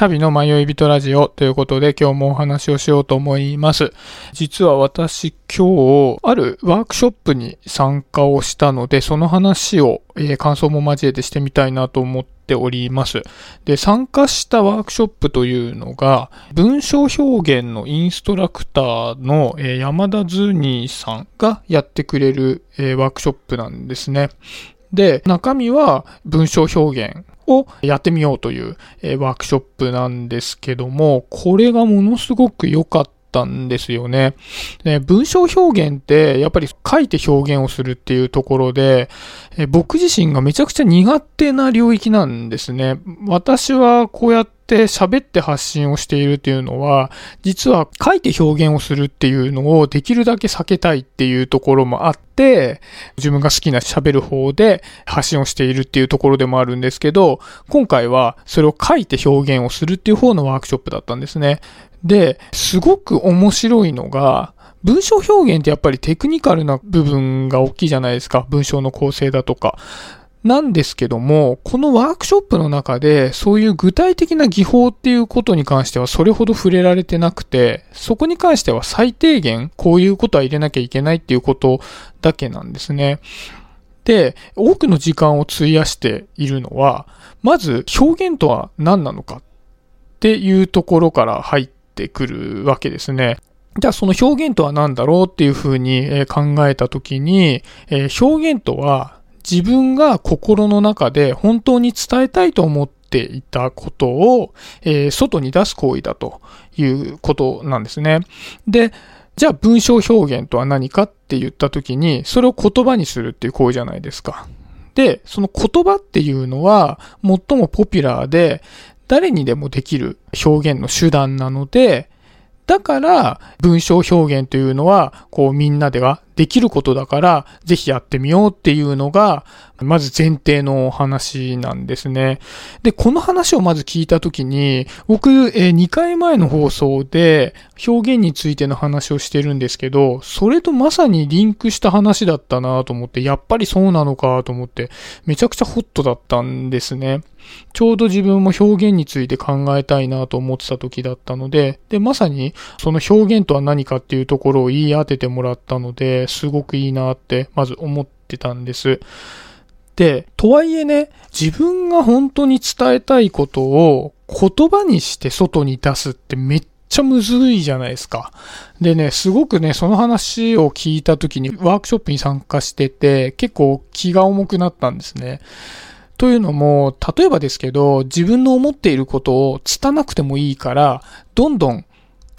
シャビの迷い人ラジオということで今日もお話をしようと思います。実は私今日あるワークショップに参加をしたのでその話を、えー、感想も交えてしてみたいなと思っております。で、参加したワークショップというのが文章表現のインストラクターの、えー、山田ズーニーさんがやってくれる、えー、ワークショップなんですね。で、中身は文章表現をやってみようという、えワークショップなんですけども、これがものすごく良かったんですよね。ね文章表現ってやっぱり書いて表現をするっていうところで、え僕自身がめちゃくちゃ苦手な領域なんですね。私はこうやってって喋って発信をしているっていうのは、実は書いて表現をするっていうのをできるだけ避けたいっていうところもあって、自分が好きな喋る方で発信をしているっていうところでもあるんですけど、今回はそれを書いて表現をするっていう方のワークショップだったんですね。で、すごく面白いのが、文章表現ってやっぱりテクニカルな部分が大きいじゃないですか。文章の構成だとか。なんですけども、このワークショップの中で、そういう具体的な技法っていうことに関してはそれほど触れられてなくて、そこに関しては最低限こういうことは入れなきゃいけないっていうことだけなんですね。で、多くの時間を費やしているのは、まず表現とは何なのかっていうところから入ってくるわけですね。じゃあその表現とは何だろうっていうふうに考えたときに、表現とは自分が心の中で本当に伝えたいと思っていたことを、外に出す行為だということなんですね。で、じゃあ文章表現とは何かって言った時に、それを言葉にするっていう行為じゃないですか。で、その言葉っていうのは最もポピュラーで、誰にでもできる表現の手段なので、だから、文章表現というのは、こうみんなではできることだから、ぜひやってみようっていうのが、まず前提の話なんですね。で、この話をまず聞いたときに、僕、え2回前の放送で表現についての話をしてるんですけど、それとまさにリンクした話だったなと思って、やっぱりそうなのかと思って、めちゃくちゃホットだったんですね。ちょうど自分も表現について考えたいなと思ってた時だったので、で、まさにその表現とは何かっていうところを言い当ててもらったので、すごくいいなってまず思ってたんです。で、とはいえね、自分が本当に伝えたいことを言葉にして外に出すってめっちゃむずいじゃないですか。でね、すごくね、その話を聞いた時にワークショップに参加してて、結構気が重くなったんですね。というのも、例えばですけど、自分の思っていることを拙なくてもいいから、どんどん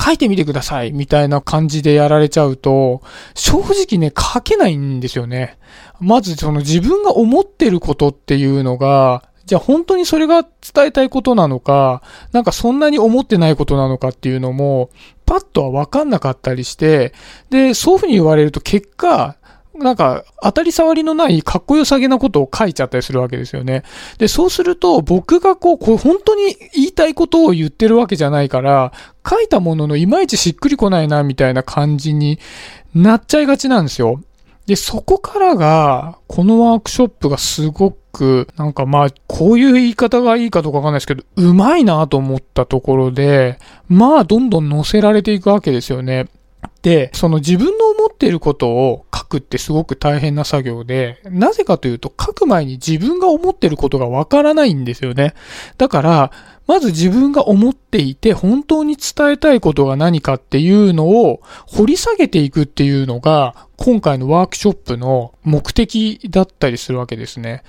書いてみてくださいみたいな感じでやられちゃうと、正直ね、書けないんですよね。まずその自分が思ってることっていうのが、じゃあ本当にそれが伝えたいことなのか、なんかそんなに思ってないことなのかっていうのも、パッとはわかんなかったりして、で、そういうふうに言われると結果、なんか、当たり障りのないかっこよさげなことを書いちゃったりするわけですよね。で、そうすると、僕がこう、こう本当に言いたいことを言ってるわけじゃないから、書いたもののいまいちしっくりこないな、みたいな感じになっちゃいがちなんですよ。で、そこからが、このワークショップがすごく、なんかまあ、こういう言い方がいいかどうかわかんないですけど、うまいなと思ったところで、まあ、どんどん乗せられていくわけですよね。で、その自分の思っていることをくってすごく大変な作業で、なぜかというと書く前に自分が思ってることがわからないんですよね。だから、まず自分が思っていて本当に伝えたいことが何かっていうのを掘り下げていくっていうのが今回のワークショップの目的だったりするわけですね。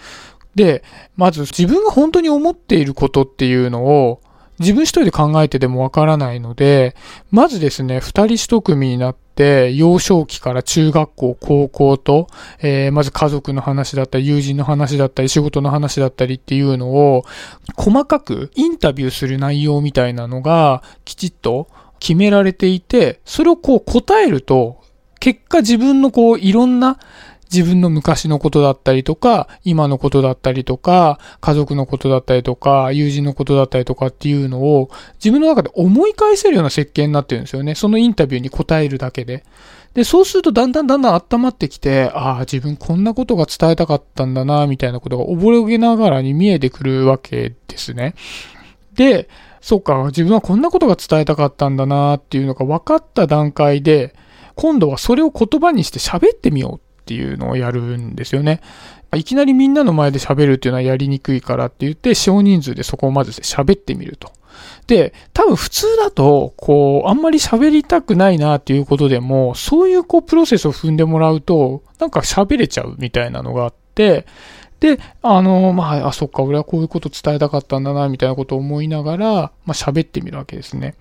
で、まず自分が本当に思っていることっていうのを自分一人で考えてでもわからないので、まずですね、二人一組になって、幼少期から中学校、高校と、えー、まず家族の話だったり、友人の話だったり、仕事の話だったりっていうのを、細かくインタビューする内容みたいなのが、きちっと決められていて、それをこう答えると、結果自分のこういろんな自分の昔のことだったりとか、今のことだったりとか、家族のことだったりとか、友人のことだったりとかっていうのを自分の中で思い返せるような設計になってるんですよね。そのインタビューに答えるだけで。で、そうするとだんだんだんだん温まってきて、ああ、自分こんなことが伝えたかったんだな、みたいなことが覚えながらに見えてくるわけですね。で、そっか、自分はこんなことが伝えたかったんだなっていうのが分かった段階で、今度はそれを言葉にして喋ってみようていうのをやるんですよね。いきなりみんなの前で喋るっていうのはやりにくいからって言って、少人数でそこをまず喋ってみると。で、多分普通だと、こう、あんまり喋りたくないなっていうことでも、そういうこう、プロセスを踏んでもらうと、なんか喋れちゃうみたいなのがあって、で、あの、まあ、あ、そっか、俺はこういうこと伝えたかったんだな、みたいなことを思いながら、まあ、喋ってみるわけですね。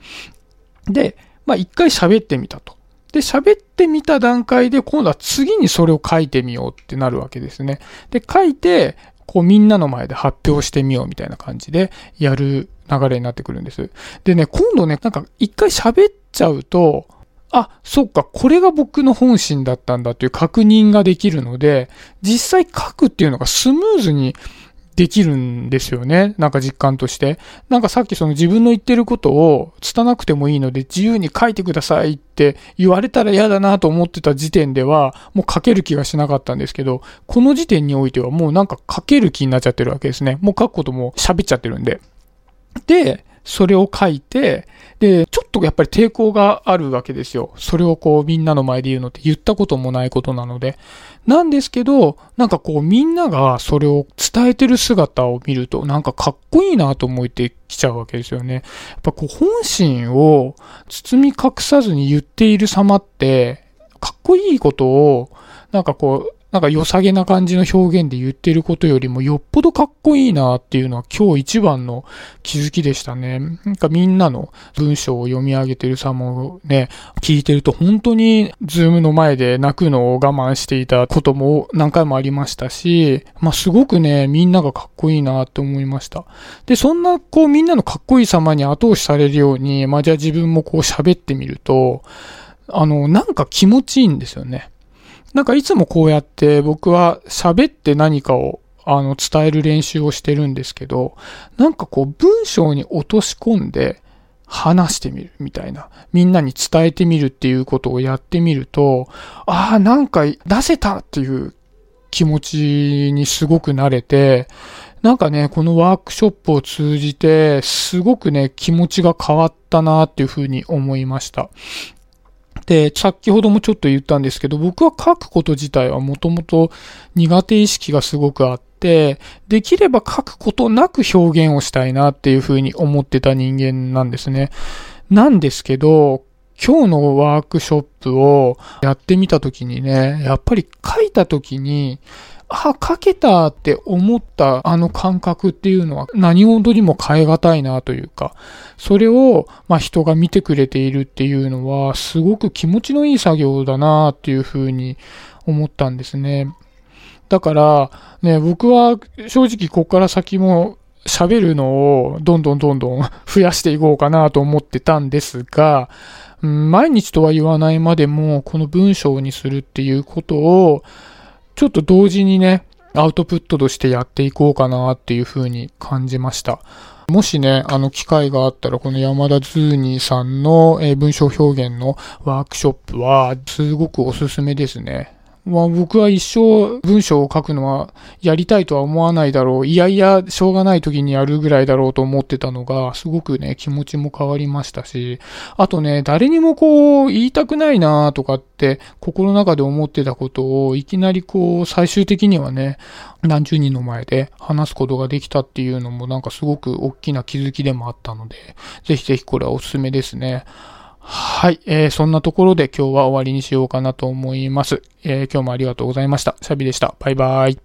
で、まあ、一回喋ってみたと。で、喋ってみた段階で、今度は次にそれを書いてみようってなるわけですね。で、書いて、こうみんなの前で発表してみようみたいな感じでやる流れになってくるんです。でね、今度ね、なんか一回喋っちゃうと、あ、そっか、これが僕の本心だったんだという確認ができるので、実際書くっていうのがスムーズにできるんですよね。なんか実感として。なんかさっきその自分の言ってることを拙なくてもいいので自由に書いてくださいって言われたら嫌だなと思ってた時点ではもう書ける気がしなかったんですけど、この時点においてはもうなんか書ける気になっちゃってるわけですね。もう書くことも喋っちゃってるんで。で、それを書いて、で、ちょっとやっぱり抵抗があるわけですよ。それをこうみんなの前で言うのって言ったこともないことなので。なんですけど、なんかこうみんながそれを伝えてる姿を見るとなんかかっこいいなと思ってきちゃうわけですよね。やっぱこう本心を包み隠さずに言っている様って、かっこいいことをなんかこうなんか良さげな感じの表現で言ってることよりもよっぽどかっこいいなっていうのは今日一番の気づきでしたね。なんかみんなの文章を読み上げてる様をね、聞いてると本当にズームの前で泣くのを我慢していたことも何回もありましたし、まあすごくね、みんながかっこいいなって思いました。で、そんなこうみんなのかっこいい様に後押しされるように、まあじゃあ自分もこう喋ってみると、あの、なんか気持ちいいんですよね。なんかいつもこうやって僕は喋って何かをあの伝える練習をしてるんですけど、なんかこう文章に落とし込んで話してみるみたいな。みんなに伝えてみるっていうことをやってみると、ああ、なんか出せたっていう気持ちにすごく慣れて、なんかね、このワークショップを通じて、すごくね、気持ちが変わったなっていうふうに思いました。で、先ほどもちょっと言ったんですけど、僕は書くこと自体はもともと苦手意識がすごくあって、できれば書くことなく表現をしたいなっていうふうに思ってた人間なんですね。なんですけど、今日のワークショップをやってみたときにね、やっぱり書いたときに、あ、書けたって思ったあの感覚っていうのは何事にも変え難いなというか、それを、まあ、人が見てくれているっていうのはすごく気持ちのいい作業だなっていうふうに思ったんですね。だから、ね、僕は正直ここから先も喋るのをどんどんどんどん 増やしていこうかなと思ってたんですが、毎日とは言わないまでもこの文章にするっていうことをちょっと同時にね、アウトプットとしてやっていこうかなっていうふうに感じました。もしね、あの機会があったら、この山田ズーニーさんの文章表現のワークショップは、すごくおすすめですね。まあ僕は一生文章を書くのはやりたいとは思わないだろう。いやいや、しょうがない時にやるぐらいだろうと思ってたのが、すごくね、気持ちも変わりましたし、あとね、誰にもこう、言いたくないなとかって、心の中で思ってたことを、いきなりこう、最終的にはね、何十人の前で話すことができたっていうのもなんかすごく大きな気づきでもあったので、ぜひぜひこれはおすすめですね。はい、えー、そんなところで今日は終わりにしようかなと思います。えー、今日もありがとうございました。シャビでした。バイバイ。